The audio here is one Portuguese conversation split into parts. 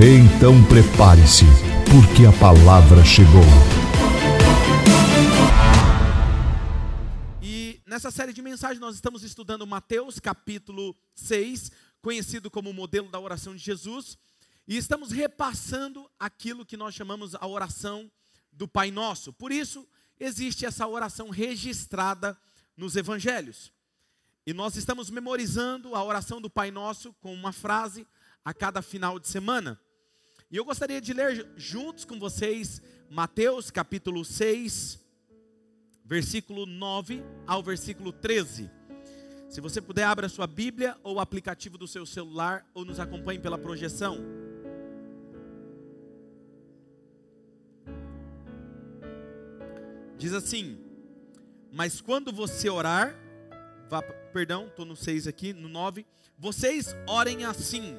Então prepare-se, porque a palavra chegou. E nessa série de mensagens nós estamos estudando Mateus capítulo 6, conhecido como o modelo da oração de Jesus, e estamos repassando aquilo que nós chamamos a oração do Pai Nosso. Por isso, existe essa oração registrada nos evangelhos. E nós estamos memorizando a oração do Pai Nosso com uma frase a cada final de semana. E eu gostaria de ler juntos com vocês Mateus capítulo 6, versículo 9 ao versículo 13. Se você puder, abra a sua Bíblia ou o aplicativo do seu celular ou nos acompanhe pela projeção. Diz assim: Mas quando você orar, vá, perdão, estou no 6 aqui, no 9. Vocês orem assim: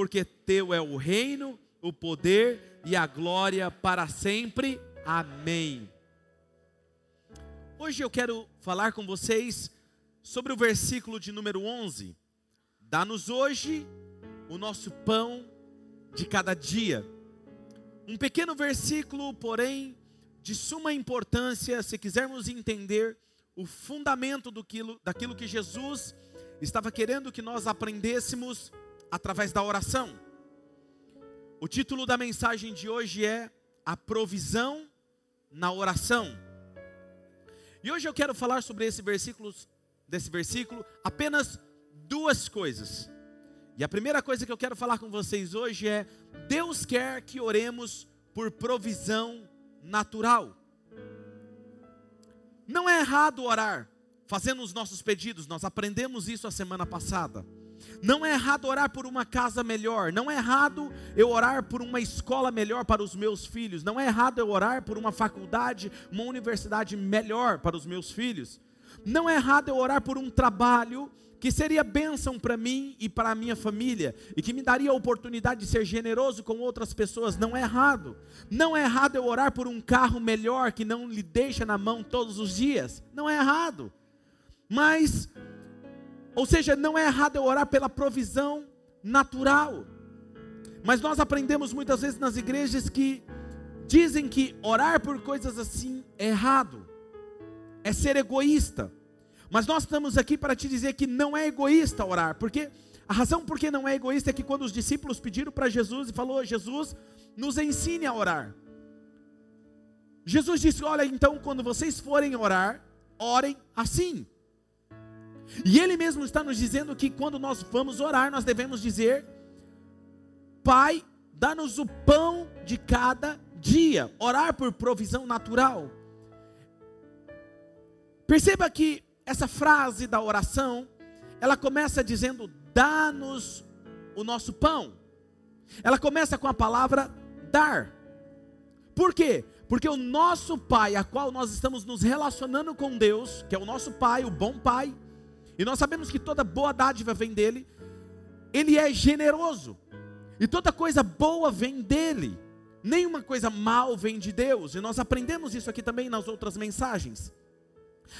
porque teu é o reino, o poder e a glória para sempre. Amém. Hoje eu quero falar com vocês sobre o versículo de número 11. Dá-nos hoje o nosso pão de cada dia. Um pequeno versículo, porém, de suma importância se quisermos entender o fundamento do daquilo que Jesus estava querendo que nós aprendêssemos através da oração. O título da mensagem de hoje é A Provisão na Oração. E hoje eu quero falar sobre esse versículo, desse versículo, apenas duas coisas. E a primeira coisa que eu quero falar com vocês hoje é: Deus quer que oremos por provisão natural. Não é errado orar, fazendo os nossos pedidos, nós aprendemos isso a semana passada. Não é errado orar por uma casa melhor, não é errado eu orar por uma escola melhor para os meus filhos, não é errado eu orar por uma faculdade, uma universidade melhor para os meus filhos. Não é errado eu orar por um trabalho que seria bênção para mim e para a minha família, e que me daria a oportunidade de ser generoso com outras pessoas, não é errado. Não é errado eu orar por um carro melhor que não lhe deixa na mão todos os dias, não é errado. Mas ou seja, não é errado eu orar pela provisão natural. Mas nós aprendemos muitas vezes nas igrejas que dizem que orar por coisas assim é errado, é ser egoísta. Mas nós estamos aqui para te dizer que não é egoísta orar, porque a razão por que não é egoísta é que quando os discípulos pediram para Jesus e falou: "Jesus, nos ensine a orar". Jesus disse: "Olha, então quando vocês forem orar, orem assim". E Ele mesmo está nos dizendo que quando nós vamos orar, nós devemos dizer: Pai, dá-nos o pão de cada dia. Orar por provisão natural. Perceba que essa frase da oração, ela começa dizendo: Dá-nos o nosso pão. Ela começa com a palavra dar. Por quê? Porque o nosso Pai, a qual nós estamos nos relacionando com Deus, que é o nosso Pai, o bom Pai, e nós sabemos que toda boa dádiva vem dele. Ele é generoso. E toda coisa boa vem dele. Nenhuma coisa mal vem de Deus. E nós aprendemos isso aqui também nas outras mensagens.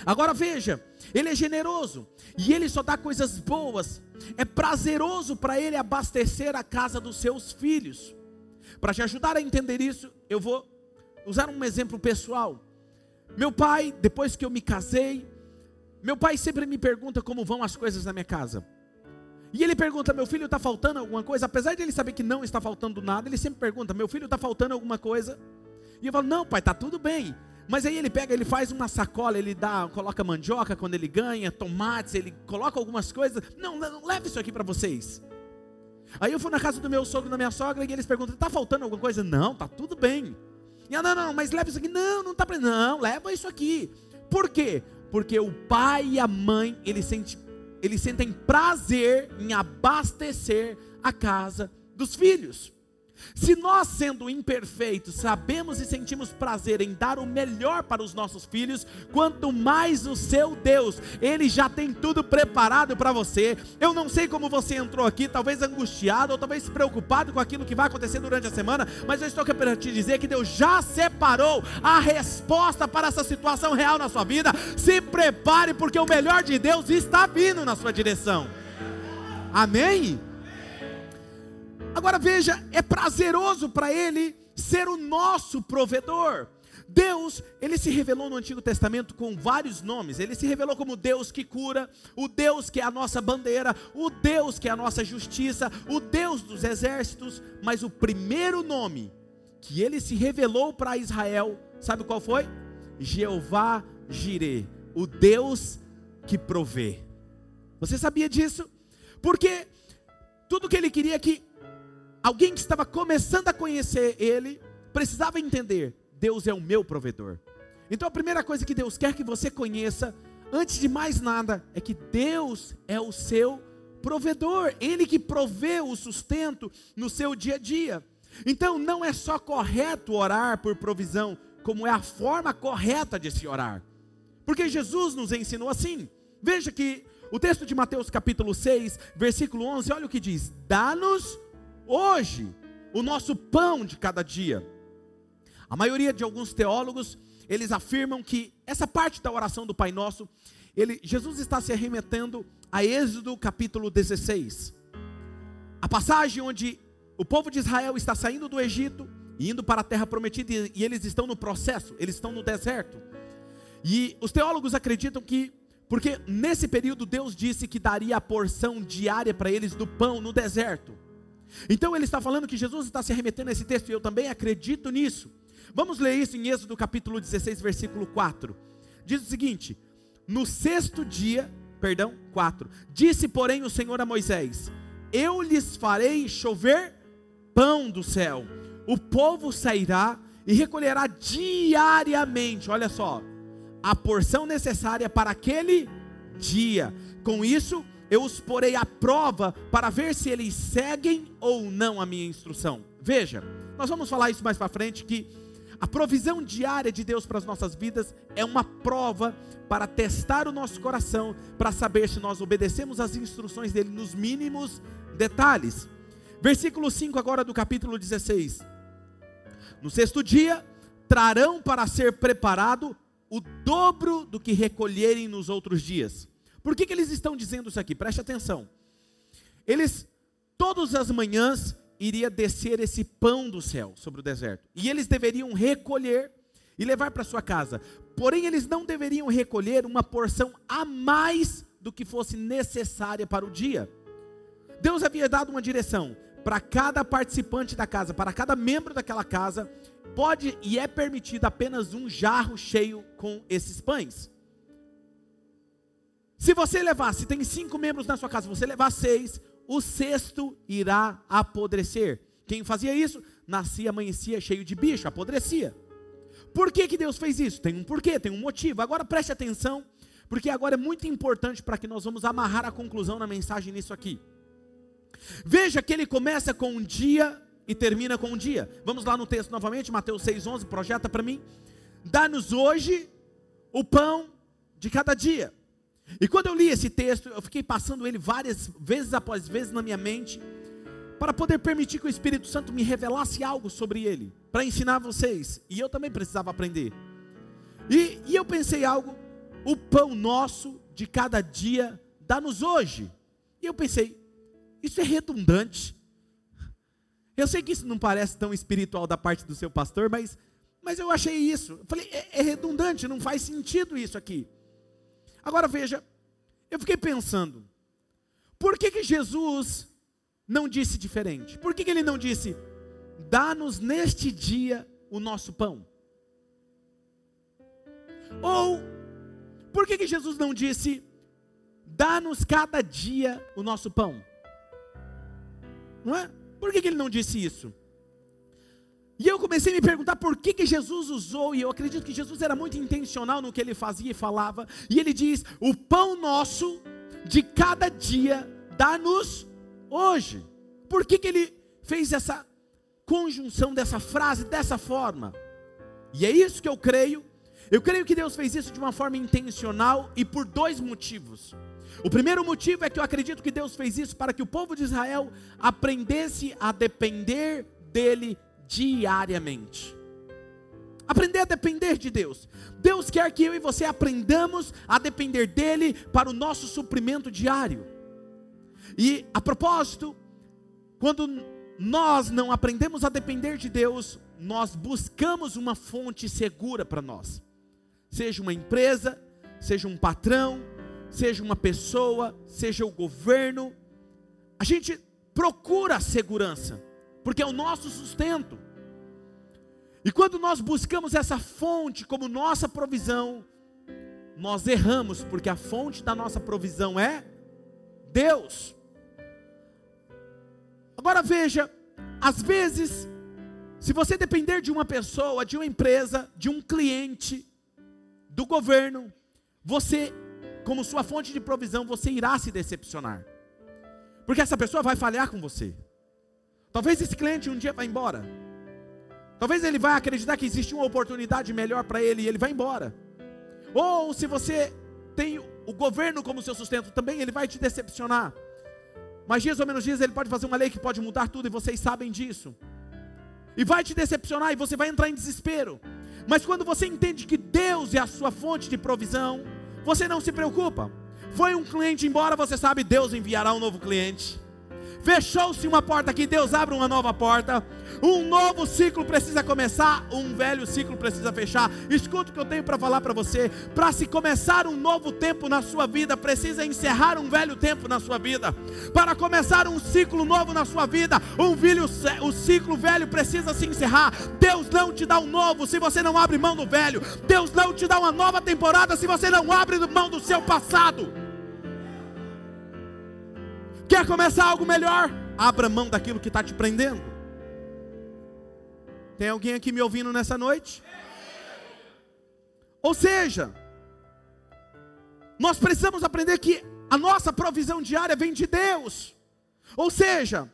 Agora veja, ele é generoso e ele só dá coisas boas. É prazeroso para ele abastecer a casa dos seus filhos. Para te ajudar a entender isso, eu vou usar um exemplo pessoal. Meu pai, depois que eu me casei, meu pai sempre me pergunta como vão as coisas na minha casa. E ele pergunta: Meu filho está faltando alguma coisa? Apesar de ele saber que não está faltando nada, ele sempre pergunta: Meu filho está faltando alguma coisa? E eu falo: Não, pai, está tudo bem. Mas aí ele pega, ele faz uma sacola, ele dá, coloca mandioca quando ele ganha, tomates, ele coloca algumas coisas. Não, não leve isso aqui para vocês. Aí eu fui na casa do meu sogro, da minha sogra, e eles perguntam: Está faltando alguma coisa? Não, está tudo bem. E eu, não, não, mas leva isso aqui. Não, não está. Não, leva isso aqui. Por quê? Porque o pai e a mãe, eles sentem, eles sentem prazer em abastecer a casa dos filhos. Se nós, sendo imperfeitos, sabemos e sentimos prazer em dar o melhor para os nossos filhos, quanto mais o seu Deus, Ele já tem tudo preparado para você. Eu não sei como você entrou aqui, talvez angustiado ou talvez preocupado com aquilo que vai acontecer durante a semana, mas eu estou aqui para te dizer que Deus já separou a resposta para essa situação real na sua vida. Se prepare, porque o melhor de Deus está vindo na sua direção. Amém? Agora veja, é prazeroso para ele ser o nosso provedor. Deus, ele se revelou no Antigo Testamento com vários nomes. Ele se revelou como Deus que cura, o Deus que é a nossa bandeira, o Deus que é a nossa justiça, o Deus dos exércitos. Mas o primeiro nome que ele se revelou para Israel, sabe qual foi? Jeová Jireh, o Deus que provê. Você sabia disso? Porque tudo que ele queria é que Alguém que estava começando a conhecer Ele precisava entender: Deus é o meu provedor. Então a primeira coisa que Deus quer que você conheça, antes de mais nada, é que Deus é o seu provedor, Ele que provê o sustento no seu dia a dia. Então não é só correto orar por provisão, como é a forma correta de se orar. Porque Jesus nos ensinou assim. Veja que o texto de Mateus capítulo 6, versículo 11, olha o que diz: Dá-nos hoje o nosso pão de cada dia. A maioria de alguns teólogos, eles afirmam que essa parte da oração do Pai Nosso, ele, Jesus está se arremetendo a Êxodo capítulo 16. A passagem onde o povo de Israel está saindo do Egito e indo para a terra prometida e eles estão no processo, eles estão no deserto. E os teólogos acreditam que porque nesse período Deus disse que daria a porção diária para eles do pão no deserto. Então ele está falando que Jesus está se arremetendo a esse texto, e eu também acredito nisso. Vamos ler isso em Êxodo capítulo 16, versículo 4. Diz o seguinte: No sexto dia, perdão, 4. Disse, porém, o Senhor a Moisés: Eu lhes farei chover pão do céu. O povo sairá e recolherá diariamente, olha só, a porção necessária para aquele dia. Com isso, eu os porei à prova para ver se eles seguem ou não a minha instrução. Veja, nós vamos falar isso mais para frente que a provisão diária de Deus para as nossas vidas é uma prova para testar o nosso coração, para saber se nós obedecemos as instruções dele nos mínimos detalhes. Versículo 5 agora do capítulo 16. No sexto dia, trarão para ser preparado o dobro do que recolherem nos outros dias. Por que, que eles estão dizendo isso aqui? Preste atenção. Eles, todas as manhãs, iria descer esse pão do céu sobre o deserto. E eles deveriam recolher e levar para sua casa. Porém, eles não deveriam recolher uma porção a mais do que fosse necessária para o dia. Deus havia dado uma direção para cada participante da casa, para cada membro daquela casa, pode e é permitido apenas um jarro cheio com esses pães. Se você levar, se tem cinco membros na sua casa, você levar seis, o sexto irá apodrecer. Quem fazia isso? Nascia, amanhecia cheio de bicho, apodrecia. Por que, que Deus fez isso? Tem um porquê, tem um motivo. Agora preste atenção, porque agora é muito importante para que nós vamos amarrar a conclusão na mensagem nisso aqui. Veja que ele começa com um dia e termina com um dia. Vamos lá no texto novamente, Mateus 6,11, projeta para mim. Dá-nos hoje o pão de cada dia. E quando eu li esse texto, eu fiquei passando ele várias vezes após vezes na minha mente, para poder permitir que o Espírito Santo me revelasse algo sobre ele, para ensinar vocês. E eu também precisava aprender. E, e eu pensei algo, o pão nosso de cada dia dá-nos hoje. E eu pensei, isso é redundante. Eu sei que isso não parece tão espiritual da parte do seu pastor, mas, mas eu achei isso. Eu falei, é, é redundante, não faz sentido isso aqui. Agora veja, eu fiquei pensando, Por que, que Jesus não disse diferente? Por que, que ele não disse, dá-nos neste dia o nosso pão? Ou, por que, que Jesus não disse, dá-nos cada dia o nosso pão? Não é? Por que, que ele não disse isso? E eu comecei a me perguntar por que, que Jesus usou, e eu acredito que Jesus era muito intencional no que ele fazia e falava, e ele diz: O pão nosso de cada dia dá-nos hoje. Por que, que ele fez essa conjunção dessa frase dessa forma? E é isso que eu creio. Eu creio que Deus fez isso de uma forma intencional e por dois motivos. O primeiro motivo é que eu acredito que Deus fez isso para que o povo de Israel aprendesse a depender dele diariamente. Aprender a depender de Deus. Deus quer que eu e você aprendamos a depender dele para o nosso suprimento diário. E a propósito, quando nós não aprendemos a depender de Deus, nós buscamos uma fonte segura para nós. Seja uma empresa, seja um patrão, seja uma pessoa, seja o governo, a gente procura a segurança porque é o nosso sustento. E quando nós buscamos essa fonte como nossa provisão, nós erramos, porque a fonte da nossa provisão é Deus. Agora veja, às vezes, se você depender de uma pessoa, de uma empresa, de um cliente, do governo, você, como sua fonte de provisão, você irá se decepcionar. Porque essa pessoa vai falhar com você. Talvez esse cliente um dia vá embora. Talvez ele vai acreditar que existe uma oportunidade melhor para ele e ele vai embora. Ou se você tem o governo como seu sustento também, ele vai te decepcionar. Mas dias ou menos dias ele pode fazer uma lei que pode mudar tudo e vocês sabem disso. E vai te decepcionar e você vai entrar em desespero. Mas quando você entende que Deus é a sua fonte de provisão, você não se preocupa. Foi um cliente embora, você sabe, Deus enviará um novo cliente. Fechou-se uma porta aqui, Deus abre uma nova porta. Um novo ciclo precisa começar, um velho ciclo precisa fechar. Escuta o que eu tenho para falar para você. Para se começar um novo tempo na sua vida, precisa encerrar um velho tempo na sua vida. Para começar um ciclo novo na sua vida, um velho, o ciclo velho precisa se encerrar. Deus não te dá um novo se você não abre mão do velho. Deus não te dá uma nova temporada se você não abre mão do seu passado. Quer começar algo melhor? Abra mão daquilo que está te prendendo. Tem alguém aqui me ouvindo nessa noite? Ou seja, nós precisamos aprender que a nossa provisão diária vem de Deus. Ou seja,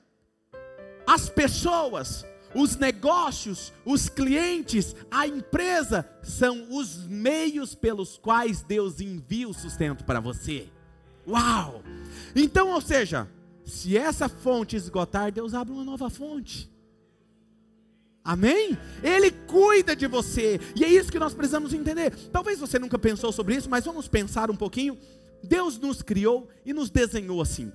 as pessoas, os negócios, os clientes, a empresa são os meios pelos quais Deus envia o sustento para você. Uau! Então, ou seja, se essa fonte esgotar, Deus abre uma nova fonte. Amém? Ele cuida de você, e é isso que nós precisamos entender. Talvez você nunca pensou sobre isso, mas vamos pensar um pouquinho. Deus nos criou e nos desenhou assim,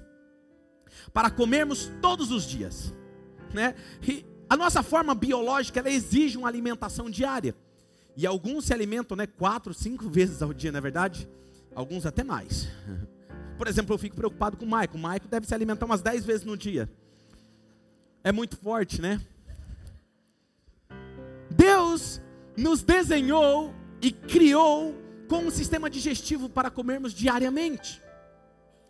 para comermos todos os dias, né? E a nossa forma biológica ela exige uma alimentação diária, e alguns se alimentam, né, quatro, cinco vezes ao dia, não é verdade? Alguns até mais. Por exemplo, eu fico preocupado com o Maico. O Maico deve se alimentar umas 10 vezes no dia. É muito forte, né? Deus nos desenhou e criou com um sistema digestivo para comermos diariamente.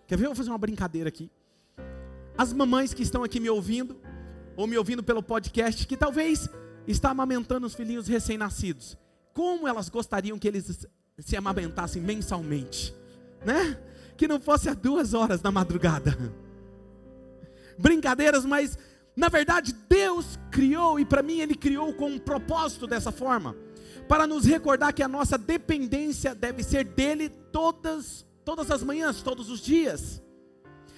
Quer ver? Eu vou fazer uma brincadeira aqui. As mamães que estão aqui me ouvindo, ou me ouvindo pelo podcast, que talvez está amamentando os filhinhos recém-nascidos. Como elas gostariam que eles se amamentassem mensalmente, né? Que não fosse a duas horas da madrugada. Brincadeiras, mas na verdade Deus criou, e para mim Ele criou com um propósito dessa forma, para nos recordar que a nossa dependência deve ser dele todas, todas as manhãs, todos os dias.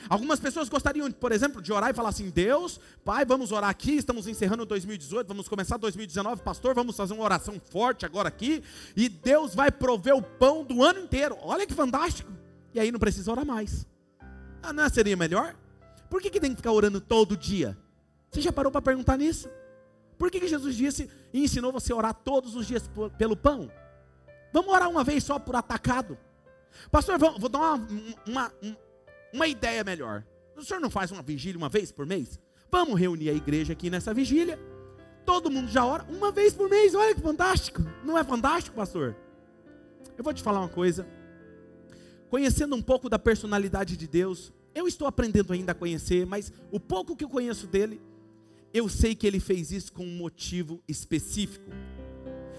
Algumas pessoas gostariam, por exemplo, de orar e falar assim: Deus, Pai, vamos orar aqui. Estamos encerrando 2018, vamos começar 2019, pastor. Vamos fazer uma oração forte agora aqui. E Deus vai prover o pão do ano inteiro. Olha que fantástico. E aí não precisa orar mais. Ah, não seria melhor? Por que, que tem que ficar orando todo dia? Você já parou para perguntar nisso? Por que, que Jesus disse e ensinou você a orar todos os dias pelo pão? Vamos orar uma vez só por atacado. Pastor, vou, vou dar uma, uma, uma ideia melhor. O senhor não faz uma vigília uma vez por mês? Vamos reunir a igreja aqui nessa vigília. Todo mundo já ora uma vez por mês. Olha que fantástico. Não é fantástico, pastor? Eu vou te falar uma coisa. Conhecendo um pouco da personalidade de Deus, eu estou aprendendo ainda a conhecer, mas o pouco que eu conheço dele, eu sei que ele fez isso com um motivo específico.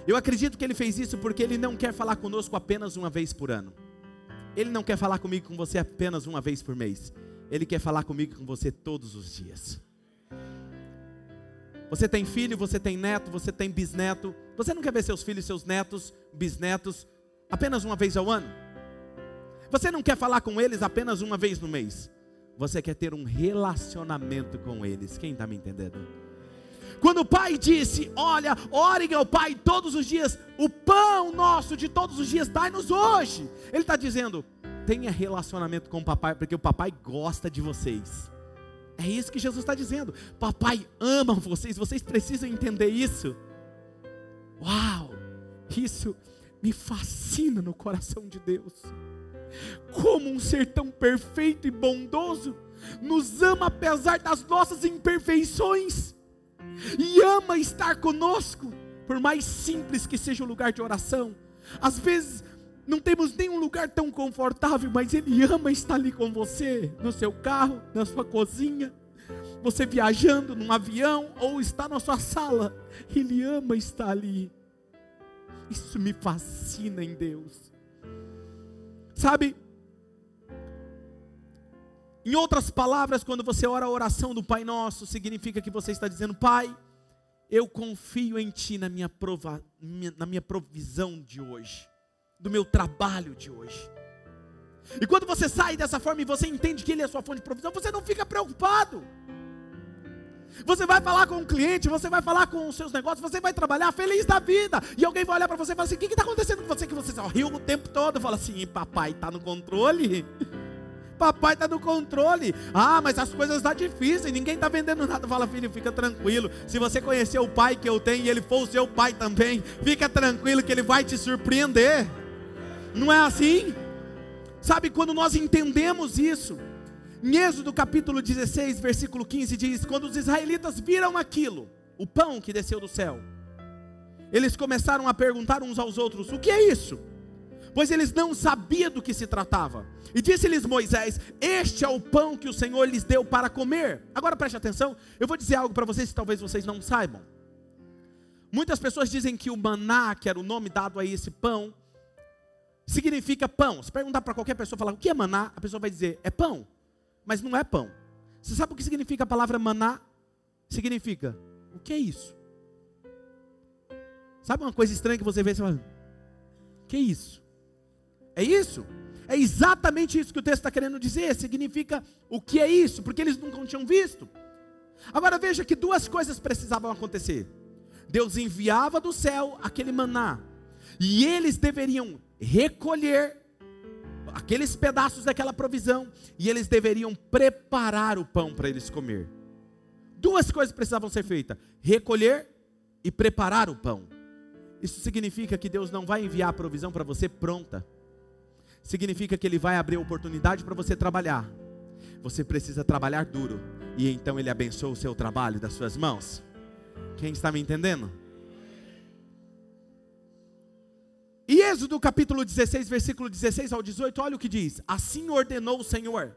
Eu acredito que ele fez isso porque ele não quer falar conosco apenas uma vez por ano. Ele não quer falar comigo com você apenas uma vez por mês. Ele quer falar comigo com você todos os dias. Você tem filho, você tem neto, você tem bisneto. Você não quer ver seus filhos, seus netos, bisnetos apenas uma vez ao ano? Você não quer falar com eles apenas uma vez no mês? Você quer ter um relacionamento com eles. Quem está me entendendo? Quando o pai disse: Olha, orem ao Pai todos os dias, o pão nosso de todos os dias, dai-nos hoje. Ele está dizendo: tenha relacionamento com o papai, porque o papai gosta de vocês. É isso que Jesus está dizendo. Papai ama vocês, vocês precisam entender isso. Uau! Isso me fascina no coração de Deus. Como um ser tão perfeito e bondoso nos ama apesar das nossas imperfeições e ama estar conosco, por mais simples que seja o lugar de oração. Às vezes não temos nenhum lugar tão confortável, mas Ele ama estar ali com você, no seu carro, na sua cozinha, você viajando num avião ou está na sua sala. Ele ama estar ali. Isso me fascina em Deus. Sabe? Em outras palavras, quando você ora a oração do Pai Nosso, significa que você está dizendo: Pai, eu confio em Ti na minha, prova, na minha provisão de hoje do meu trabalho de hoje. E quando você sai dessa forma e você entende que Ele é a sua fonte de provisão, você não fica preocupado. Você vai falar com um cliente, você vai falar com os seus negócios, você vai trabalhar feliz da vida. E alguém vai olhar para você e falar assim: o que está acontecendo com você? Que você só riu o tempo todo. Fala assim: papai está no controle. Papai está no controle. Ah, mas as coisas estão tá difíceis, ninguém está vendendo nada. Fala, filho, fica tranquilo. Se você conhecer o pai que eu tenho e ele for o seu pai também, fica tranquilo que ele vai te surpreender. Não é assim? Sabe quando nós entendemos isso? Em Êxodo capítulo 16, versículo 15 diz: Quando os israelitas viram aquilo, o pão que desceu do céu, eles começaram a perguntar uns aos outros: O que é isso? Pois eles não sabiam do que se tratava. E disse-lhes Moisés: Este é o pão que o Senhor lhes deu para comer. Agora preste atenção, eu vou dizer algo para vocês que talvez vocês não saibam. Muitas pessoas dizem que o maná, que era o nome dado a esse pão, significa pão. Se perguntar para qualquer pessoa, falar o que é maná, a pessoa vai dizer é pão, mas não é pão. Você sabe o que significa a palavra maná? Significa o que é isso? Sabe uma coisa estranha que você vê e fala, o que é isso? É isso? É exatamente isso que o texto está querendo dizer. Significa o que é isso, porque eles nunca tinham visto. Agora veja que duas coisas precisavam acontecer. Deus enviava do céu aquele maná, e eles deveriam recolher aqueles pedaços daquela provisão e eles deveriam preparar o pão para eles comer. Duas coisas precisavam ser feitas: recolher e preparar o pão. Isso significa que Deus não vai enviar a provisão para você pronta. Significa que Ele vai abrir oportunidade para você trabalhar. Você precisa trabalhar duro. E então Ele abençoa o seu trabalho das suas mãos. Quem está me entendendo? E Êxodo capítulo 16, versículo 16 ao 18, olha o que diz: Assim ordenou o Senhor: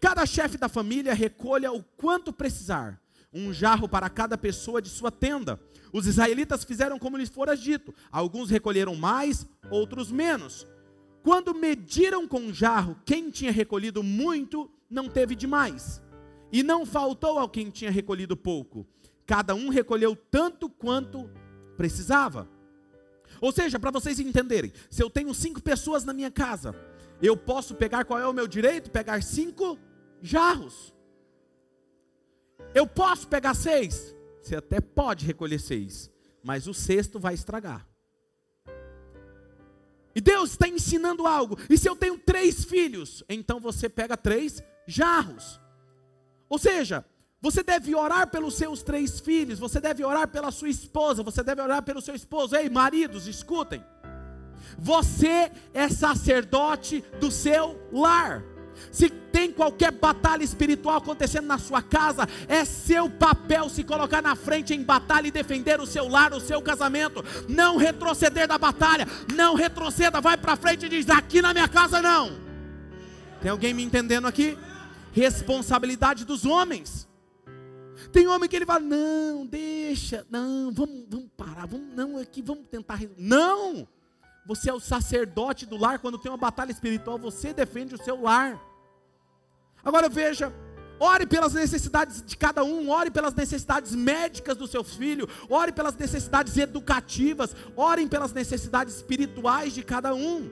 Cada chefe da família recolha o quanto precisar, um jarro para cada pessoa de sua tenda. Os israelitas fizeram como lhes fora dito. Alguns recolheram mais, outros menos. Quando mediram com o jarro, quem tinha recolhido muito não teve demais, e não faltou ao quem tinha recolhido pouco. Cada um recolheu tanto quanto precisava. Ou seja, para vocês entenderem, se eu tenho cinco pessoas na minha casa, eu posso pegar qual é o meu direito? Pegar cinco jarros. Eu posso pegar seis? Você até pode recolher seis, mas o sexto vai estragar. E Deus está ensinando algo. E se eu tenho três filhos, então você pega três jarros. Ou seja, você deve orar pelos seus três filhos, você deve orar pela sua esposa, você deve orar pelo seu esposo. Ei, maridos, escutem. Você é sacerdote do seu lar. Se tem qualquer batalha espiritual acontecendo na sua casa, é seu papel se colocar na frente em batalha e defender o seu lar, o seu casamento. Não retroceder da batalha, não retroceda, vai para frente e diz: aqui na minha casa não. Tem alguém me entendendo aqui? Responsabilidade dos homens. Tem homem que ele fala: não, deixa, não, vamos, vamos parar, vamos, não, aqui vamos tentar. Não! Você é o sacerdote do lar, quando tem uma batalha espiritual, você defende o seu lar. Agora veja, ore pelas necessidades de cada um, ore pelas necessidades médicas do seu filho, ore pelas necessidades educativas, orem pelas necessidades espirituais de cada um.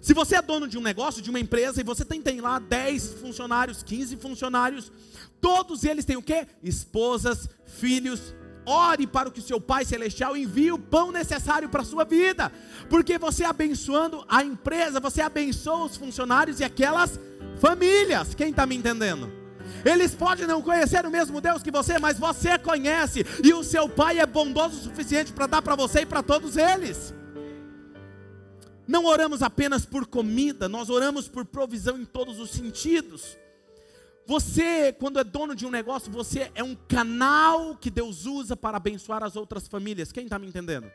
Se você é dono de um negócio, de uma empresa, e você tem, tem lá 10 funcionários, 15 funcionários, todos eles têm o quê? Esposas, filhos, ore para que o seu Pai Celestial envie o pão necessário para a sua vida, porque você abençoando a empresa, você abençoa os funcionários e aquelas famílias. Quem está me entendendo? Eles podem não conhecer o mesmo Deus que você, mas você conhece, e o seu Pai é bondoso o suficiente para dar para você e para todos eles. Não oramos apenas por comida, nós oramos por provisão em todos os sentidos. Você, quando é dono de um negócio, você é um canal que Deus usa para abençoar as outras famílias. Quem está me entendendo?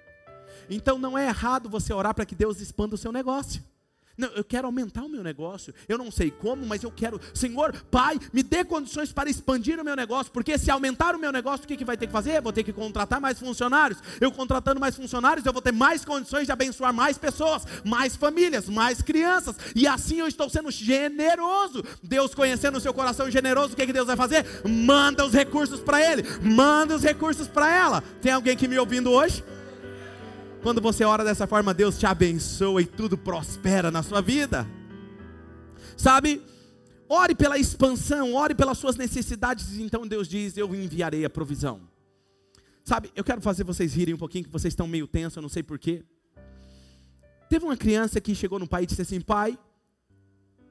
Então não é errado você orar para que Deus expanda o seu negócio. Não, eu quero aumentar o meu negócio. Eu não sei como, mas eu quero. Senhor, Pai, me dê condições para expandir o meu negócio. Porque se aumentar o meu negócio, o que, que vai ter que fazer? Vou ter que contratar mais funcionários. Eu contratando mais funcionários, eu vou ter mais condições de abençoar mais pessoas, mais famílias, mais crianças. E assim eu estou sendo generoso. Deus conhecendo o seu coração generoso, o que, que Deus vai fazer? Manda os recursos para ele, manda os recursos para ela. Tem alguém que me ouvindo hoje? Quando você ora dessa forma, Deus te abençoa e tudo prospera na sua vida. Sabe? Ore pela expansão, ore pelas suas necessidades, então Deus diz: Eu enviarei a provisão. Sabe, eu quero fazer vocês rirem um pouquinho, que vocês estão meio tensos, eu não sei porquê. Teve uma criança que chegou no pai e disse assim: Pai,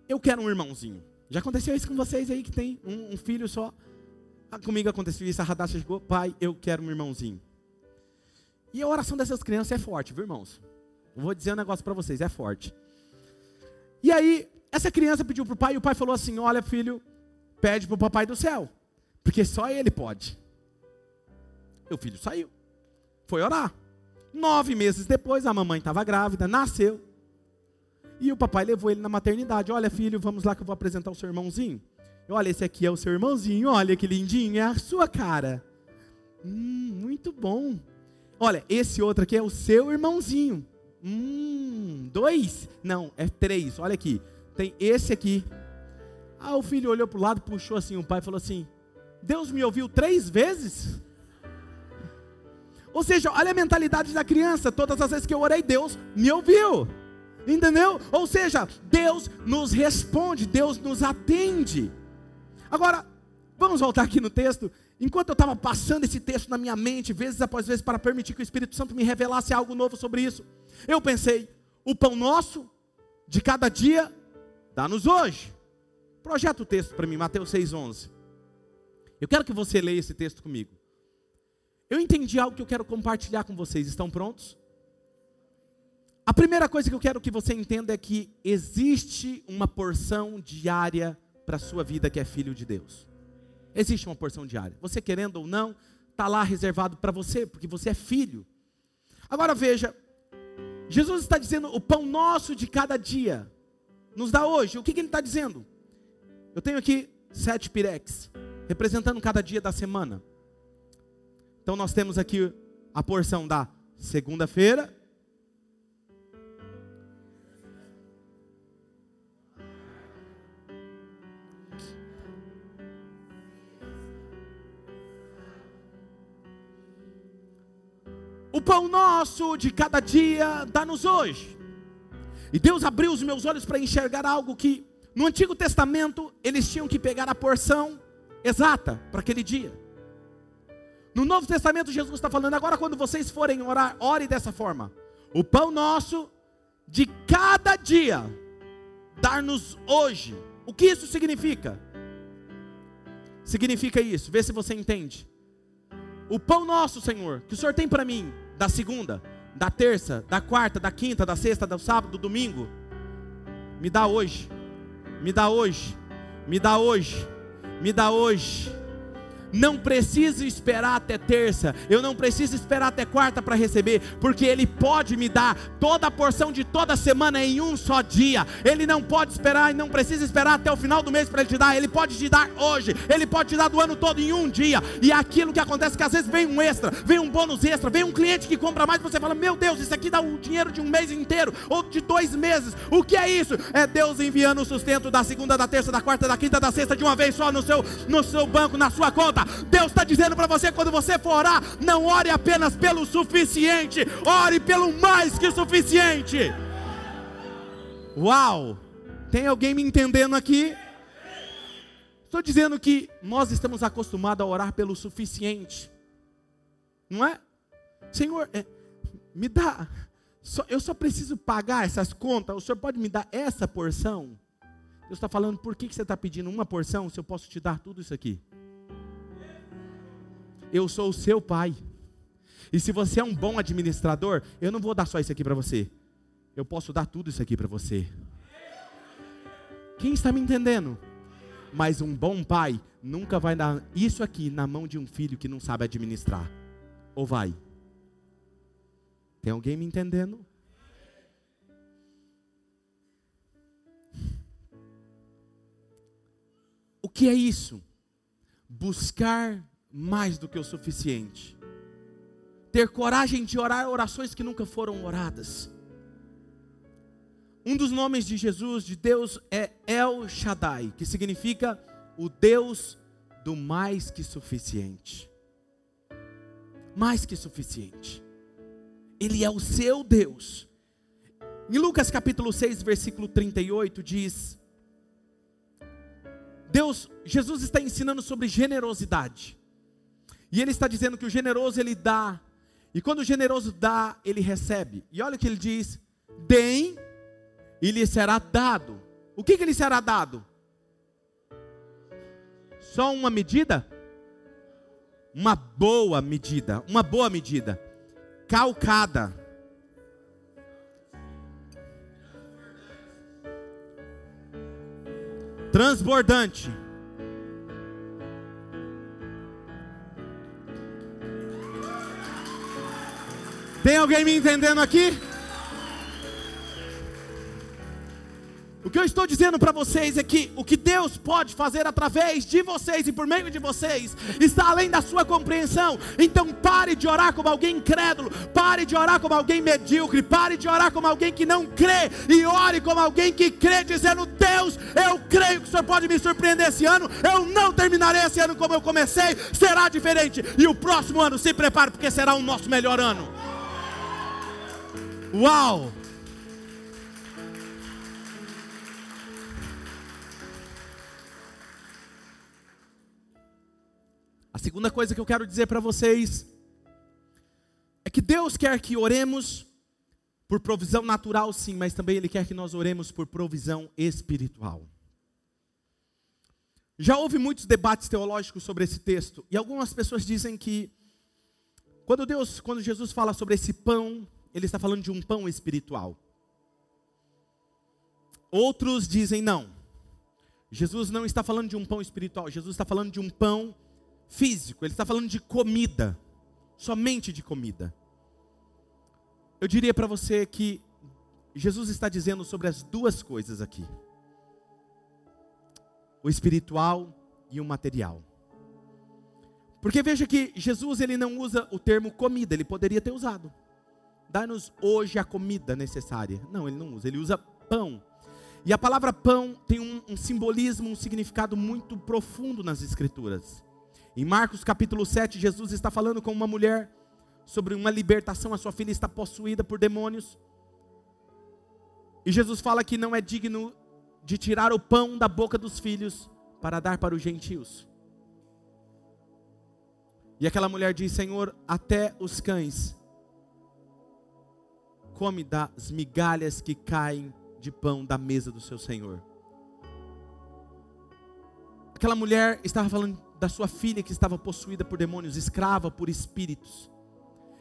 eu quero um irmãozinho. Já aconteceu isso com vocês aí que tem um, um filho só? Ah, comigo aconteceu isso, a Radassa chegou: Pai, eu quero um irmãozinho. E a oração dessas crianças é forte, viu, irmãos? vou dizer um negócio para vocês, é forte. E aí, essa criança pediu para o pai, e o pai falou assim: Olha, filho, pede para o papai do céu, porque só ele pode. O filho saiu, foi orar. Nove meses depois, a mamãe estava grávida, nasceu. E o papai levou ele na maternidade. Olha, filho, vamos lá que eu vou apresentar o seu irmãozinho. Olha, esse aqui é o seu irmãozinho. Olha que lindinho, é a sua cara. Hum, muito bom. Olha, esse outro aqui é o seu irmãozinho. Hum, dois? Não, é três. Olha aqui. Tem esse aqui. Ah, o filho olhou para o lado, puxou assim o pai e falou assim: Deus me ouviu três vezes? Ou seja, olha a mentalidade da criança. Todas as vezes que eu orei, Deus me ouviu. Entendeu? Ou seja, Deus nos responde, Deus nos atende. Agora, vamos voltar aqui no texto. Enquanto eu estava passando esse texto na minha mente, vezes após vezes, para permitir que o Espírito Santo me revelasse algo novo sobre isso, eu pensei: o pão nosso de cada dia, dá-nos hoje. Projeta o texto para mim, Mateus 6,11. Eu quero que você leia esse texto comigo. Eu entendi algo que eu quero compartilhar com vocês. Estão prontos? A primeira coisa que eu quero que você entenda é que existe uma porção diária para a sua vida que é filho de Deus. Existe uma porção diária. Você querendo ou não, está lá reservado para você, porque você é filho. Agora veja, Jesus está dizendo: o pão nosso de cada dia nos dá hoje. O que, que ele está dizendo? Eu tenho aqui sete pirex, representando cada dia da semana. Então nós temos aqui a porção da segunda-feira, O pão nosso de cada dia dá-nos hoje. E Deus abriu os meus olhos para enxergar algo que no Antigo Testamento eles tinham que pegar a porção exata para aquele dia. No Novo Testamento Jesus está falando agora quando vocês forem orar, ore dessa forma. O pão nosso de cada dia dar-nos hoje. O que isso significa? Significa isso, vê se você entende. O pão nosso, Senhor, que o Senhor tem para mim, da segunda, da terça, da quarta, da quinta, da sexta, do sábado, do domingo. Me dá hoje. Me dá hoje, me dá hoje, me dá hoje. Não preciso esperar até terça, eu não preciso esperar até quarta para receber, porque Ele pode me dar toda a porção de toda semana em um só dia. Ele não pode esperar e não precisa esperar até o final do mês para Ele te dar, Ele pode te dar hoje, Ele pode te dar do ano todo em um dia. E aquilo que acontece é que às vezes vem um extra, vem um bônus extra, vem um cliente que compra mais, você fala: Meu Deus, isso aqui dá o dinheiro de um mês inteiro ou de dois meses. O que é isso? É Deus enviando o sustento da segunda, da terça, da quarta, da quinta, da sexta de uma vez só no seu, no seu banco, na sua conta. Deus está dizendo para você quando você for orar, não ore apenas pelo suficiente, ore pelo mais que suficiente. Uau! Tem alguém me entendendo aqui? Estou dizendo que nós estamos acostumados a orar pelo suficiente, não é? Senhor, é, me dá, só, eu só preciso pagar essas contas, o Senhor pode me dar essa porção? Deus está falando, por que, que você está pedindo uma porção se eu posso te dar tudo isso aqui? Eu sou o seu pai. E se você é um bom administrador, eu não vou dar só isso aqui para você. Eu posso dar tudo isso aqui para você. Quem está me entendendo? Mas um bom pai nunca vai dar isso aqui na mão de um filho que não sabe administrar. Ou vai? Tem alguém me entendendo? O que é isso? Buscar mais do que o suficiente. Ter coragem de orar orações que nunca foram oradas. Um dos nomes de Jesus, de Deus, é El Shaddai, que significa o Deus do mais que suficiente. Mais que suficiente. Ele é o seu Deus. Em Lucas capítulo 6, versículo 38 diz: Deus, Jesus está ensinando sobre generosidade. E ele está dizendo que o generoso ele dá. E quando o generoso dá, ele recebe. E olha o que ele diz: deem e lhe será dado. O que, que lhe será dado? Só uma medida? Uma boa medida. Uma boa medida. Calcada. Transbordante Tem alguém me entendendo aqui? O que eu estou dizendo para vocês é que o que Deus pode fazer através de vocês e por meio de vocês está além da sua compreensão. Então pare de orar como alguém incrédulo, pare de orar como alguém medíocre, pare de orar como alguém que não crê e ore como alguém que crê, dizendo: Deus, eu creio que o Senhor pode me surpreender esse ano. Eu não terminarei esse ano como eu comecei, será diferente. E o próximo ano, se prepare, porque será o nosso melhor ano. Uau! A segunda coisa que eu quero dizer para vocês é que Deus quer que oremos por provisão natural, sim, mas também Ele quer que nós oremos por provisão espiritual. Já houve muitos debates teológicos sobre esse texto, e algumas pessoas dizem que quando Deus, quando Jesus fala sobre esse pão ele está falando de um pão espiritual. Outros dizem não. Jesus não está falando de um pão espiritual, Jesus está falando de um pão físico, ele está falando de comida, somente de comida. Eu diria para você que Jesus está dizendo sobre as duas coisas aqui: o espiritual e o material. Porque veja que Jesus ele não usa o termo comida, ele poderia ter usado dá-nos hoje a comida necessária. Não, ele não usa, ele usa pão. E a palavra pão tem um, um, simbolismo, um significado muito profundo nas Escrituras. Em Marcos capítulo 7, Jesus está falando com uma mulher sobre uma libertação, a sua filha está possuída por demônios. E Jesus fala que não é digno de tirar o pão da boca dos filhos para dar para os gentios. E aquela mulher diz: Senhor, até os cães come das migalhas que caem de pão da mesa do seu Senhor. Aquela mulher estava falando da sua filha que estava possuída por demônios, escrava por espíritos.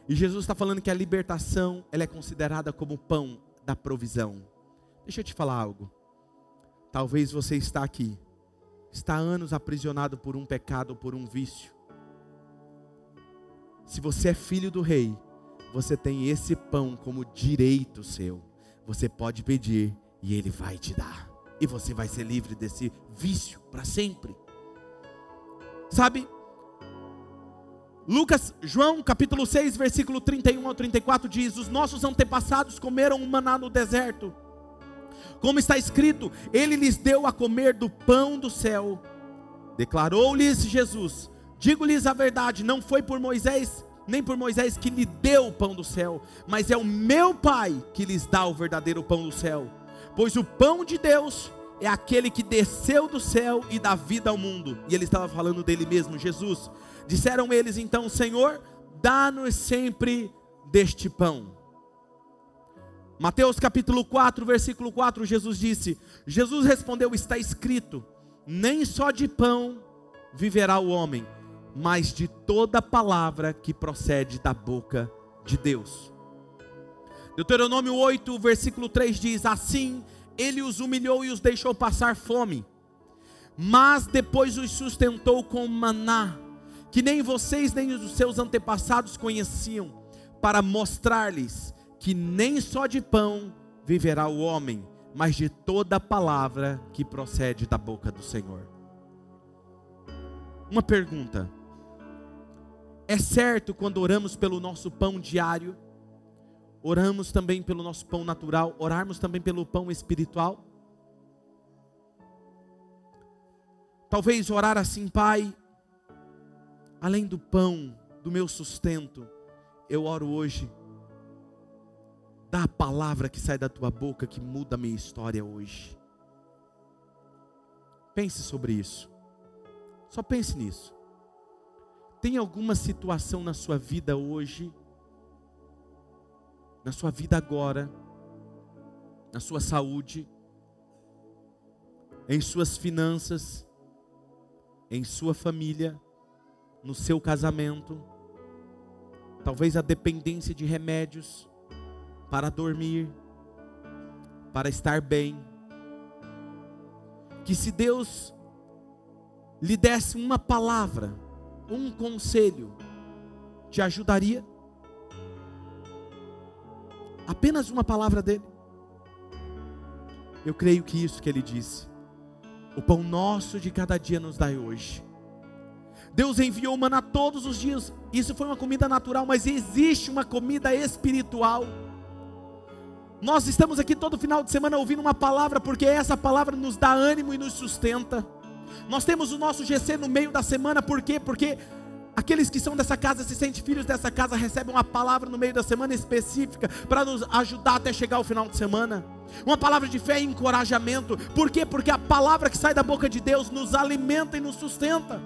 E Jesus está falando que a libertação ela é considerada como o pão da provisão. Deixa eu te falar algo. Talvez você está aqui, está anos aprisionado por um pecado, por um vício. Se você é filho do rei, você tem esse pão como direito seu. Você pode pedir e ele vai te dar. E você vai ser livre desse vício para sempre. Sabe? Lucas, João capítulo 6, versículo 31 ao 34 diz: Os nossos antepassados comeram o maná no deserto. Como está escrito, ele lhes deu a comer do pão do céu. Declarou-lhes Jesus: Digo-lhes a verdade, não foi por Moisés, nem por Moisés que lhe deu o pão do céu, mas é o meu Pai que lhes dá o verdadeiro pão do céu. Pois o pão de Deus é aquele que desceu do céu e dá vida ao mundo. E ele estava falando dele mesmo, Jesus. Disseram eles então: Senhor, dá-nos sempre deste pão. Mateus capítulo 4, versículo 4, Jesus disse: Jesus respondeu: Está escrito, nem só de pão viverá o homem, mas de toda palavra que procede da boca de Deus. Deuteronômio 8, versículo 3 diz: Assim ele os humilhou e os deixou passar fome, mas depois os sustentou com maná, que nem vocês nem os seus antepassados conheciam, para mostrar-lhes que nem só de pão viverá o homem, mas de toda palavra que procede da boca do Senhor. Uma pergunta: é certo quando oramos pelo nosso pão diário, oramos também pelo nosso pão natural, orarmos também pelo pão espiritual? Talvez orar assim, Pai, além do pão, do meu sustento, eu oro hoje Dá a palavra que sai da tua boca que muda a minha história hoje. Pense sobre isso. Só pense nisso. Tem alguma situação na sua vida hoje, na sua vida agora, na sua saúde, em suas finanças, em sua família, no seu casamento, talvez a dependência de remédios, para dormir, para estar bem. Que se Deus lhe desse uma palavra, um conselho, te ajudaria? Apenas uma palavra dele. Eu creio que isso que ele disse. O pão nosso de cada dia nos dai hoje. Deus enviou maná todos os dias. Isso foi uma comida natural, mas existe uma comida espiritual. Nós estamos aqui todo final de semana ouvindo uma palavra, porque essa palavra nos dá ânimo e nos sustenta. Nós temos o nosso GC no meio da semana, por quê? Porque aqueles que são dessa casa, se sentem filhos dessa casa, recebem uma palavra no meio da semana específica para nos ajudar até chegar ao final de semana. Uma palavra de fé e encorajamento. Por quê? Porque a palavra que sai da boca de Deus nos alimenta e nos sustenta.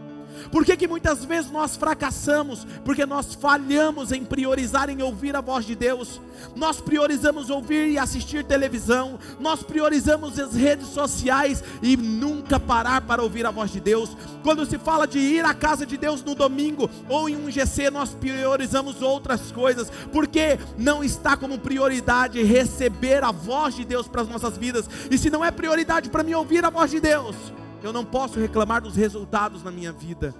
Por que, que muitas vezes nós fracassamos? Porque nós falhamos em priorizar em ouvir a voz de Deus. Nós priorizamos ouvir e assistir televisão. Nós priorizamos as redes sociais e nunca parar para ouvir a voz de Deus. Quando se fala de ir à casa de Deus no domingo ou em um GC, nós priorizamos outras coisas. Porque não está como prioridade receber a voz de Deus para as nossas vidas. E se não é prioridade para mim ouvir a voz de Deus, eu não posso reclamar dos resultados na minha vida,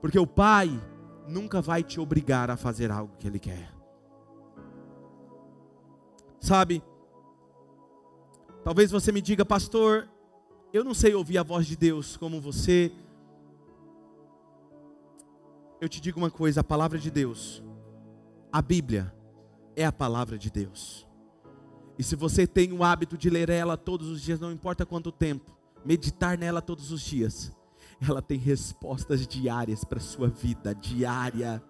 porque o Pai nunca vai te obrigar a fazer algo que Ele quer. Sabe, talvez você me diga, pastor, eu não sei ouvir a voz de Deus como você. Eu te digo uma coisa: a palavra de Deus, a Bíblia, é a palavra de Deus. E se você tem o hábito de ler ela todos os dias, não importa quanto tempo, meditar nela todos os dias, ela tem respostas diárias para a sua vida, diária.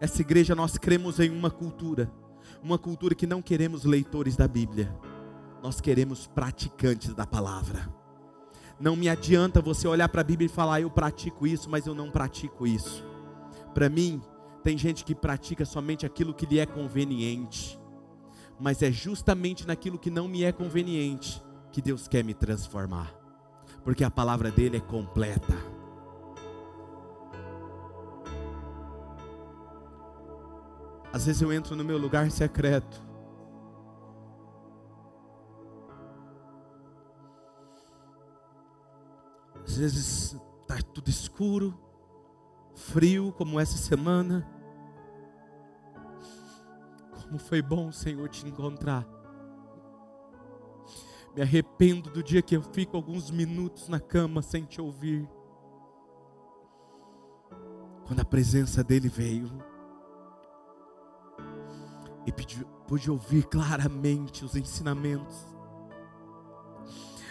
Essa igreja nós cremos em uma cultura, uma cultura que não queremos leitores da Bíblia, nós queremos praticantes da palavra. Não me adianta você olhar para a Bíblia e falar, eu pratico isso, mas eu não pratico isso. Para mim, tem gente que pratica somente aquilo que lhe é conveniente, mas é justamente naquilo que não me é conveniente que Deus quer me transformar, porque a palavra dele é completa. Às vezes eu entro no meu lugar secreto. vezes está tudo escuro, frio, como essa semana. Como foi bom, Senhor, te encontrar. Me arrependo do dia que eu fico alguns minutos na cama sem te ouvir. Quando a presença dele veio e pude ouvir claramente os ensinamentos.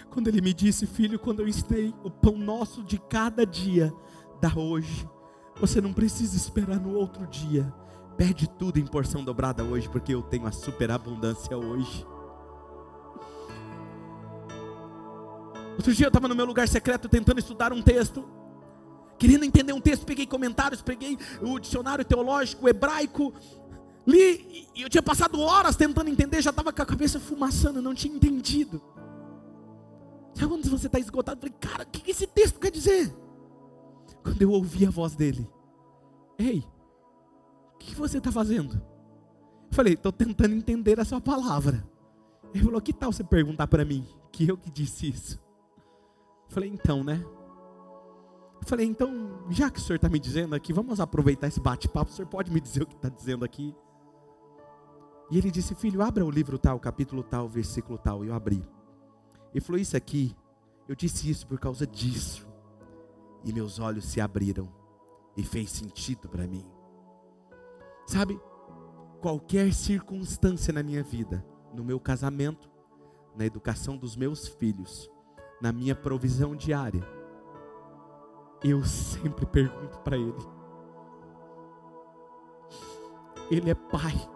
Quando ele me disse, filho, quando eu ensinei o pão nosso de cada dia, da hoje. Você não precisa esperar no outro dia. Pede tudo em porção dobrada hoje, porque eu tenho a superabundância hoje. Outro dia eu estava no meu lugar secreto tentando estudar um texto, querendo entender um texto, peguei comentários, peguei o dicionário teológico hebraico, li, e eu tinha passado horas tentando entender, já estava com a cabeça fumaçando, não tinha entendido. Sabe quando você está esgotado? Eu falei, cara, o que esse texto quer dizer? Quando eu ouvi a voz dele, ei, o que você está fazendo? Eu falei, estou tentando entender a sua palavra. Ele falou, que tal você perguntar para mim, que eu que disse isso? Eu falei, então, né? Eu falei, então, já que o senhor está me dizendo aqui, vamos aproveitar esse bate-papo, o senhor pode me dizer o que está dizendo aqui? E ele disse, filho, abra o livro tal, capítulo tal, versículo tal. E eu abri. Ele falou, isso aqui, eu disse isso por causa disso e meus olhos se abriram e fez sentido para mim. Sabe, qualquer circunstância na minha vida, no meu casamento, na educação dos meus filhos, na minha provisão diária, eu sempre pergunto para Ele. Ele é Pai.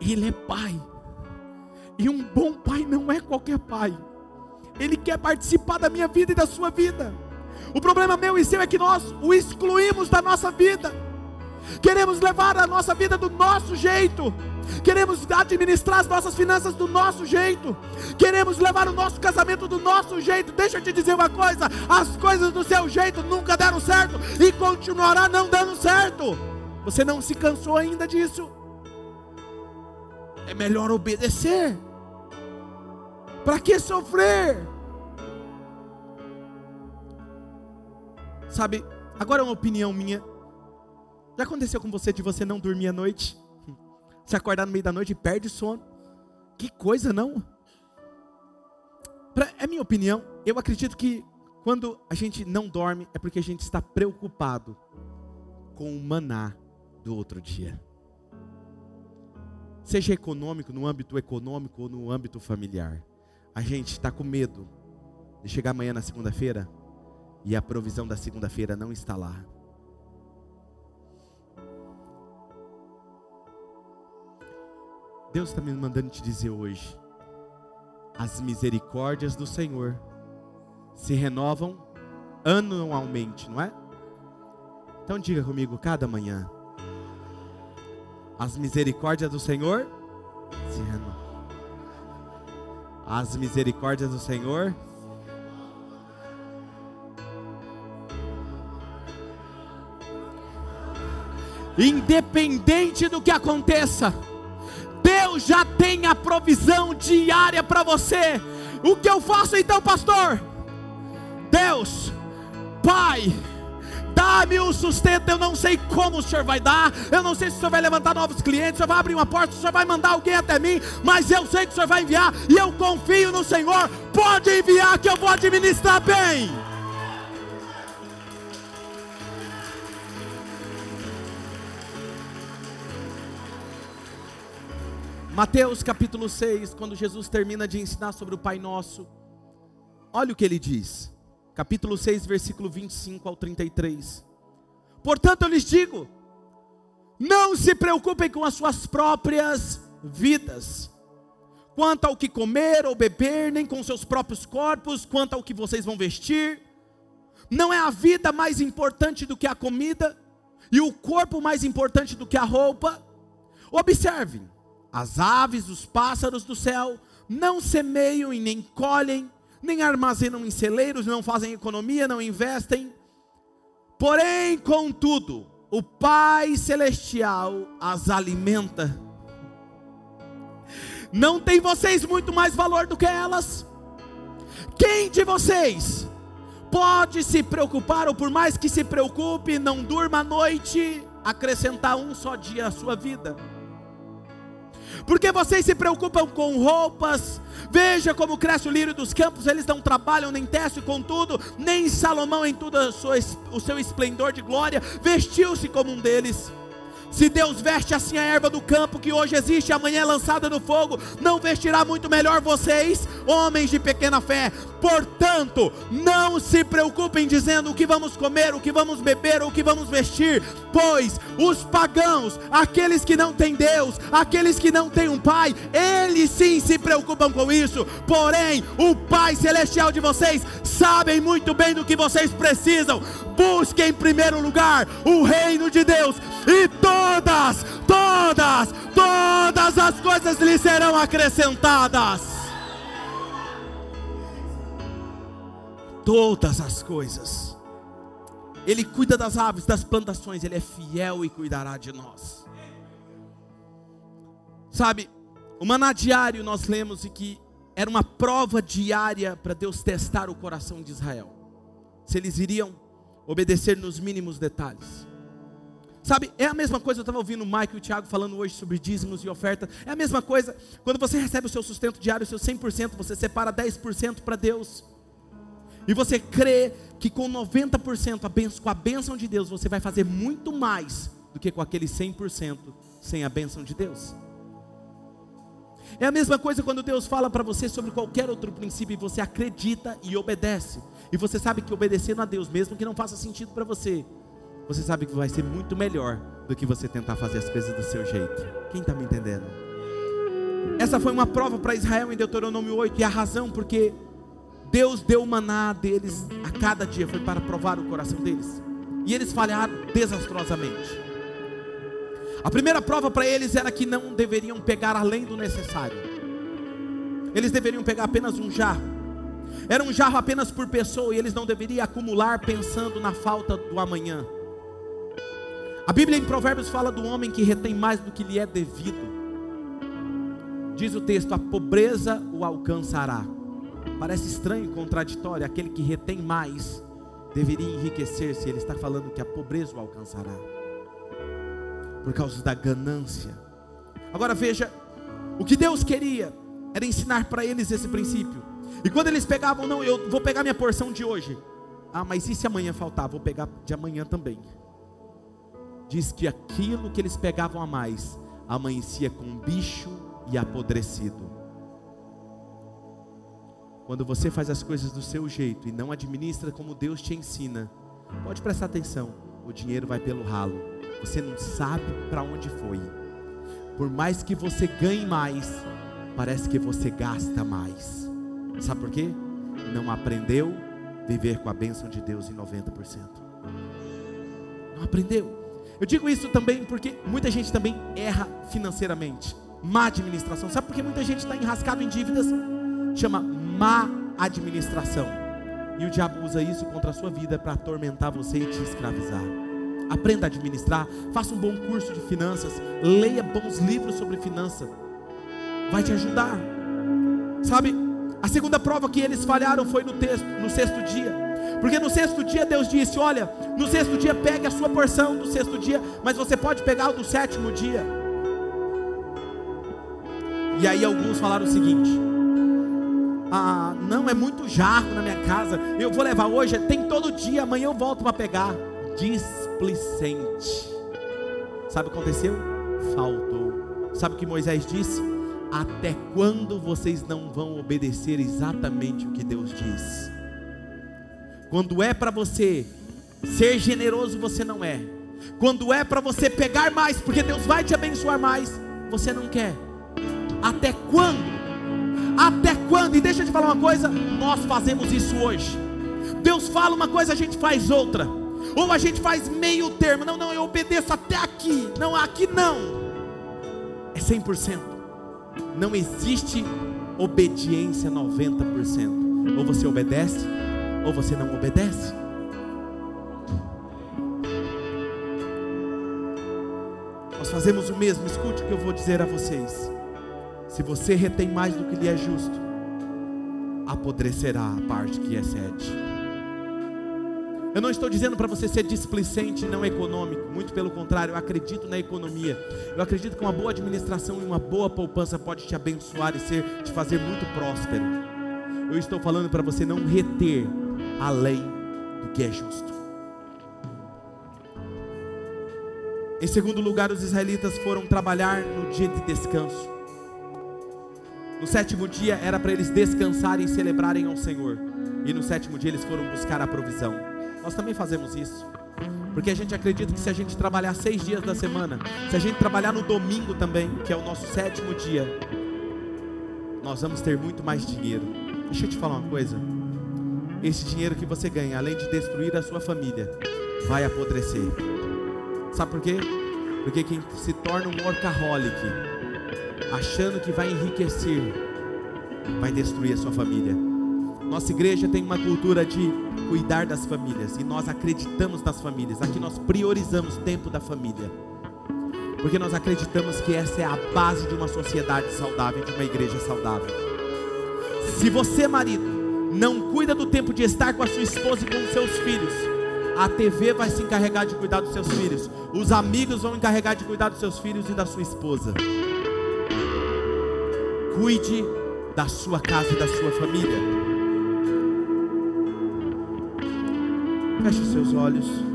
Ele é Pai. E um bom pai não é qualquer pai. Ele quer participar da minha vida e da sua vida. O problema meu e seu é que nós o excluímos da nossa vida. Queremos levar a nossa vida do nosso jeito. Queremos administrar as nossas finanças do nosso jeito. Queremos levar o nosso casamento do nosso jeito. Deixa eu te dizer uma coisa: as coisas do seu jeito nunca deram certo e continuará não dando certo. Você não se cansou ainda disso? É melhor obedecer. Para que sofrer? Sabe, agora é uma opinião minha. Já aconteceu com você de você não dormir à noite? Se acordar no meio da noite e perde sono? Que coisa, não? Pra, é minha opinião. Eu acredito que quando a gente não dorme é porque a gente está preocupado com o maná do outro dia. Seja econômico, no âmbito econômico ou no âmbito familiar. A gente está com medo de chegar amanhã na segunda-feira e a provisão da segunda-feira não está lá. Deus está me mandando te dizer hoje: as misericórdias do Senhor se renovam anualmente, não é? Então diga comigo cada manhã. As misericórdias do Senhor se renovam. As misericórdias do Senhor Independente do que aconteça, Já tem a provisão diária para você. O que eu faço então, pastor? Deus, Pai, dá-me o sustento. Eu não sei como o Senhor vai dar, eu não sei se o Senhor vai levantar novos clientes, o Senhor vai abrir uma porta, o Senhor vai mandar alguém até mim, mas eu sei que o Senhor vai enviar e eu confio no Senhor. Pode enviar que eu vou administrar bem. Mateus capítulo 6, quando Jesus termina de ensinar sobre o Pai Nosso, olha o que ele diz. Capítulo 6, versículo 25 ao 33. Portanto, eu lhes digo: não se preocupem com as suas próprias vidas, quanto ao que comer ou beber, nem com seus próprios corpos, quanto ao que vocês vão vestir. Não é a vida mais importante do que a comida, e o corpo mais importante do que a roupa? Observem as aves, os pássaros do céu não semeiam e nem colhem, nem armazenam em celeiros, não fazem economia, não investem. Porém, contudo, o Pai Celestial as alimenta. Não tem vocês muito mais valor do que elas? Quem de vocês pode se preocupar, ou por mais que se preocupe, não durma à noite, acrescentar um só dia à sua vida. Porque vocês se preocupam com roupas, veja como cresce o lírio dos campos, eles não trabalham nem tecem, contudo, nem Salomão em todo o seu esplendor de glória vestiu-se como um deles. Se Deus veste assim a erva do campo que hoje existe amanhã é lançada no fogo, não vestirá muito melhor vocês, homens de pequena fé. Portanto, não se preocupem dizendo o que vamos comer, o que vamos beber o que vamos vestir, pois os pagãos, aqueles que não têm Deus, aqueles que não têm um Pai, eles sim se preocupam com isso. Porém, o Pai celestial de vocês sabem muito bem do que vocês precisam. Busquem em primeiro lugar o reino de Deus e todas, todas, todas as coisas lhe serão acrescentadas. Todas as coisas. Ele cuida das aves, das plantações, ele é fiel e cuidará de nós. Sabe, o maná diário nós lemos e que era uma prova diária para Deus testar o coração de Israel. Se eles iriam obedecer nos mínimos detalhes. Sabe, é a mesma coisa, eu estava ouvindo o Mike e o Thiago falando hoje sobre dízimos e oferta. É a mesma coisa, quando você recebe o seu sustento diário, o seu 100%, você separa 10% para Deus. E você crê que com 90%, a benção, com a bênção de Deus, você vai fazer muito mais do que com aquele 100% sem a bênção de Deus. É a mesma coisa quando Deus fala para você sobre qualquer outro princípio e você acredita e obedece. E você sabe que obedecendo a Deus, mesmo que não faça sentido para você, você sabe que vai ser muito melhor do que você tentar fazer as coisas do seu jeito. Quem está me entendendo? Essa foi uma prova para Israel em Deuteronômio 8, e a razão porque Deus deu o maná deles a cada dia foi para provar o coração deles. E eles falharam desastrosamente. A primeira prova para eles era que não deveriam pegar além do necessário. Eles deveriam pegar apenas um jarro. Era um jarro apenas por pessoa e eles não deveriam acumular pensando na falta do amanhã. A Bíblia em Provérbios fala do homem que retém mais do que lhe é devido. Diz o texto: a pobreza o alcançará. Parece estranho e contraditório. Aquele que retém mais deveria enriquecer-se. Ele está falando que a pobreza o alcançará. Por causa da ganância. Agora veja: o que Deus queria era ensinar para eles esse princípio. E quando eles pegavam, não, eu vou pegar minha porção de hoje. Ah, mas e se amanhã faltar? Vou pegar de amanhã também diz que aquilo que eles pegavam a mais amanhecia com bicho e apodrecido. Quando você faz as coisas do seu jeito e não administra como Deus te ensina, pode prestar atenção, o dinheiro vai pelo ralo. Você não sabe para onde foi. Por mais que você ganhe mais, parece que você gasta mais. Sabe por quê? Não aprendeu viver com a bênção de Deus em 90%. Não aprendeu. Eu digo isso também porque muita gente também erra financeiramente. Má administração. Sabe por que muita gente está enrascado em dívidas? Chama má administração. E o diabo usa isso contra a sua vida para atormentar você e te escravizar. Aprenda a administrar, faça um bom curso de finanças, leia bons livros sobre finanças. Vai te ajudar. Sabe? A segunda prova que eles falharam foi no texto, no sexto dia. Porque no sexto dia Deus disse: Olha, no sexto dia pegue a sua porção do sexto dia, mas você pode pegar o do sétimo dia. E aí alguns falaram o seguinte: Ah, não, é muito jarro na minha casa. Eu vou levar hoje, tem todo dia, amanhã eu volto para pegar. Displicente. Sabe o que aconteceu? Faltou. Sabe o que Moisés disse? Até quando vocês não vão obedecer exatamente o que Deus diz? Quando é para você ser generoso, você não é. Quando é para você pegar mais, porque Deus vai te abençoar mais, você não quer. Até quando? Até quando? E deixa eu te falar uma coisa: nós fazemos isso hoje. Deus fala uma coisa, a gente faz outra. Ou a gente faz meio termo. Não, não, eu obedeço até aqui. Não, aqui não. É 100%. Não existe obediência 90%. Ou você obedece ou você não obedece. Nós fazemos o mesmo, escute o que eu vou dizer a vocês. Se você retém mais do que lhe é justo, apodrecerá a parte que excede. Eu não estou dizendo para você ser displicente e não econômico, muito pelo contrário, eu acredito na economia. Eu acredito que uma boa administração e uma boa poupança pode te abençoar e ser, te fazer muito próspero. Eu estou falando para você não reter além do que é justo. Em segundo lugar, os israelitas foram trabalhar no dia de descanso. No sétimo dia era para eles descansarem e celebrarem ao Senhor. E no sétimo dia eles foram buscar a provisão. Nós também fazemos isso. Porque a gente acredita que se a gente trabalhar seis dias da semana, se a gente trabalhar no domingo também, que é o nosso sétimo dia, nós vamos ter muito mais dinheiro. Deixa eu te falar uma coisa. Esse dinheiro que você ganha, além de destruir a sua família, vai apodrecer. Sabe por quê? Porque quem se torna um workaholic, achando que vai enriquecer, vai destruir a sua família. Nossa igreja tem uma cultura de cuidar das famílias e nós acreditamos nas famílias. Aqui nós priorizamos tempo da família. Porque nós acreditamos que essa é a base de uma sociedade saudável, de uma igreja saudável. Se você, marido, não cuida do tempo de estar com a sua esposa e com os seus filhos, a TV vai se encarregar de cuidar dos seus filhos. Os amigos vão encarregar de cuidar dos seus filhos e da sua esposa. Cuide da sua casa e da sua família. Feche os seus olhos.